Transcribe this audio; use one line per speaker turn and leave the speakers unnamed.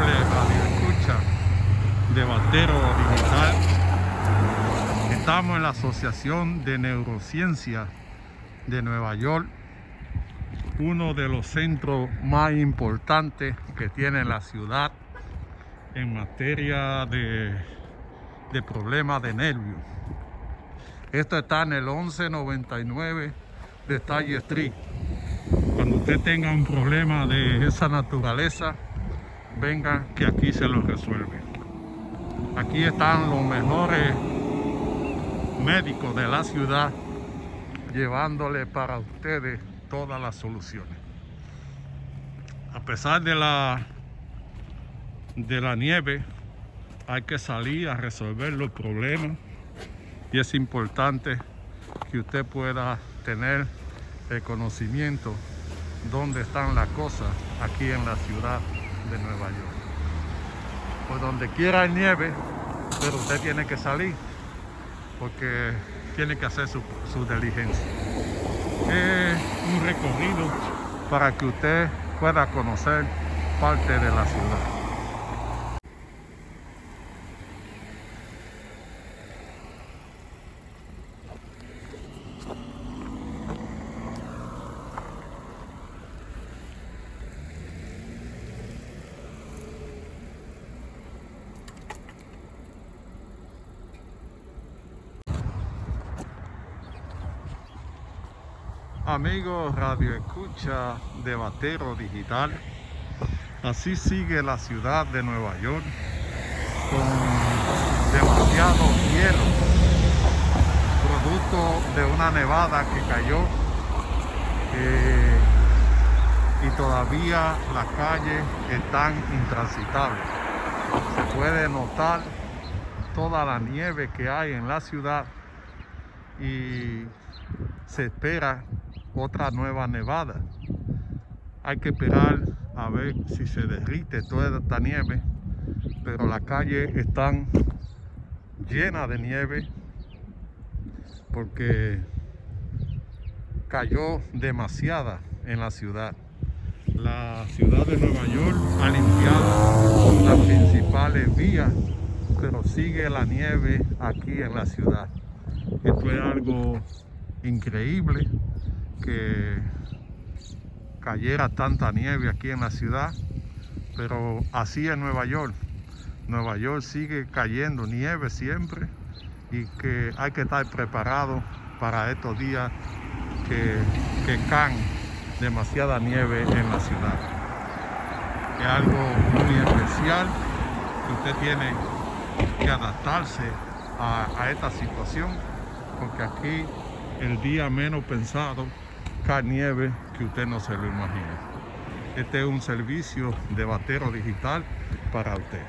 doble radio escucha de Batero Digital. Estamos en la Asociación de Neurociencia de Nueva York, uno de los centros más importantes que tiene la ciudad en materia de, de problemas de nervios. Esto está en el 1199 de Talle Street. Cuando usted tenga un problema de esa naturaleza, venga que aquí se lo resuelve. Aquí están los mejores médicos de la ciudad llevándole para ustedes todas las soluciones. A pesar de la de la nieve, hay que salir a resolver los problemas y es importante que usted pueda tener el conocimiento dónde están las cosas aquí en la ciudad de Nueva York. Por donde quiera hay nieve, pero usted tiene que salir porque tiene que hacer su, su diligencia. Es un recorrido para que usted pueda conocer parte de la ciudad. Amigos Radio Escucha de Batero Digital, así sigue la ciudad de Nueva York con demasiado hielo, producto de una nevada que cayó eh, y todavía las calles están intransitables. Se puede notar toda la nieve que hay en la ciudad y se espera otra nueva nevada. Hay que esperar a ver si se derrite toda esta nieve, pero las calles están llenas de nieve porque cayó demasiada en la ciudad. La ciudad de Nueva York ha limpiado las principales vías, pero sigue la nieve aquí en la ciudad. Esto es algo increíble que cayera tanta nieve aquí en la ciudad, pero así en Nueva York. Nueva York sigue cayendo nieve siempre y que hay que estar preparado para estos días que, que caen demasiada nieve en la ciudad. Es algo muy especial que usted tiene que adaptarse a, esta situación porque aquí el día menos pensado nieve que usted no se lo imagina. Este es un servicio de batero digital para usted.